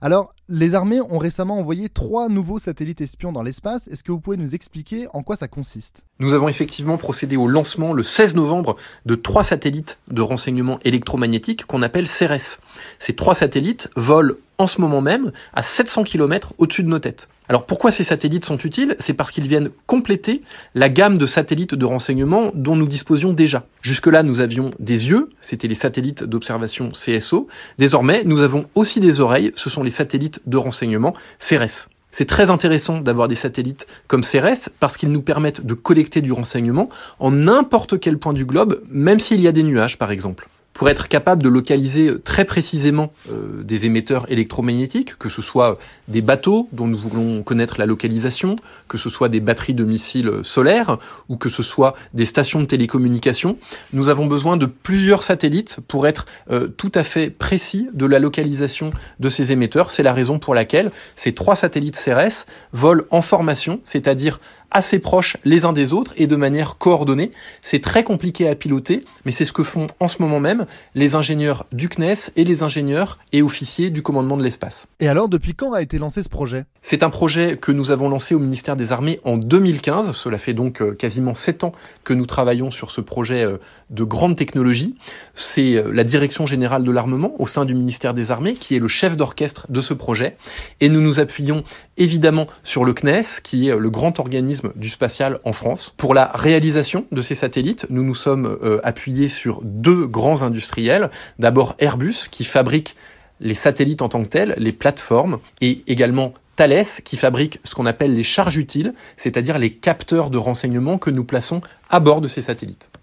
Alors, les armées ont récemment envoyé trois nouveaux satellites espions dans l'espace. Est-ce que vous pouvez nous expliquer en quoi ça consiste? Nous avons effectivement procédé au lancement le 16 novembre de trois satellites de renseignement électromagnétique qu'on appelle CERES. Ces trois satellites volent en ce moment même à 700 km au-dessus de nos têtes. Alors pourquoi ces satellites sont utiles? C'est parce qu'ils viennent compléter la gamme de satellites de renseignement dont nous disposions déjà. Jusque-là, nous avions des yeux, c'était les satellites d'observation CSO. Désormais, nous avons aussi des oreilles, ce sont les satellites de renseignement CERES. C'est très intéressant d'avoir des satellites comme CERES parce qu'ils nous permettent de collecter du renseignement en n'importe quel point du globe, même s'il y a des nuages par exemple pour être capable de localiser très précisément euh, des émetteurs électromagnétiques, que ce soit des bateaux dont nous voulons connaître la localisation, que ce soit des batteries de missiles solaires ou que ce soit des stations de télécommunication. Nous avons besoin de plusieurs satellites pour être euh, tout à fait précis de la localisation de ces émetteurs. C'est la raison pour laquelle ces trois satellites CRS volent en formation, c'est-à-dire assez proches les uns des autres et de manière coordonnée. C'est très compliqué à piloter, mais c'est ce que font en ce moment même les ingénieurs du CNES et les ingénieurs et officiers du commandement de l'espace. Et alors, depuis quand a été lancé ce projet? C'est un projet que nous avons lancé au ministère des Armées en 2015. Cela fait donc euh, quasiment sept ans que nous travaillons sur ce projet euh, de grande technologie. C'est euh, la direction générale de l'armement au sein du ministère des Armées qui est le chef d'orchestre de ce projet. Et nous nous appuyons évidemment sur le CNES, qui est le grand organisme du spatial en France. Pour la réalisation de ces satellites, nous nous sommes euh, appuyés sur deux grands industriels. D'abord Airbus, qui fabrique les satellites en tant que tels, les plateformes, et également Thales, qui fabrique ce qu'on appelle les charges utiles, c'est-à-dire les capteurs de renseignement que nous plaçons à bord de ces satellites.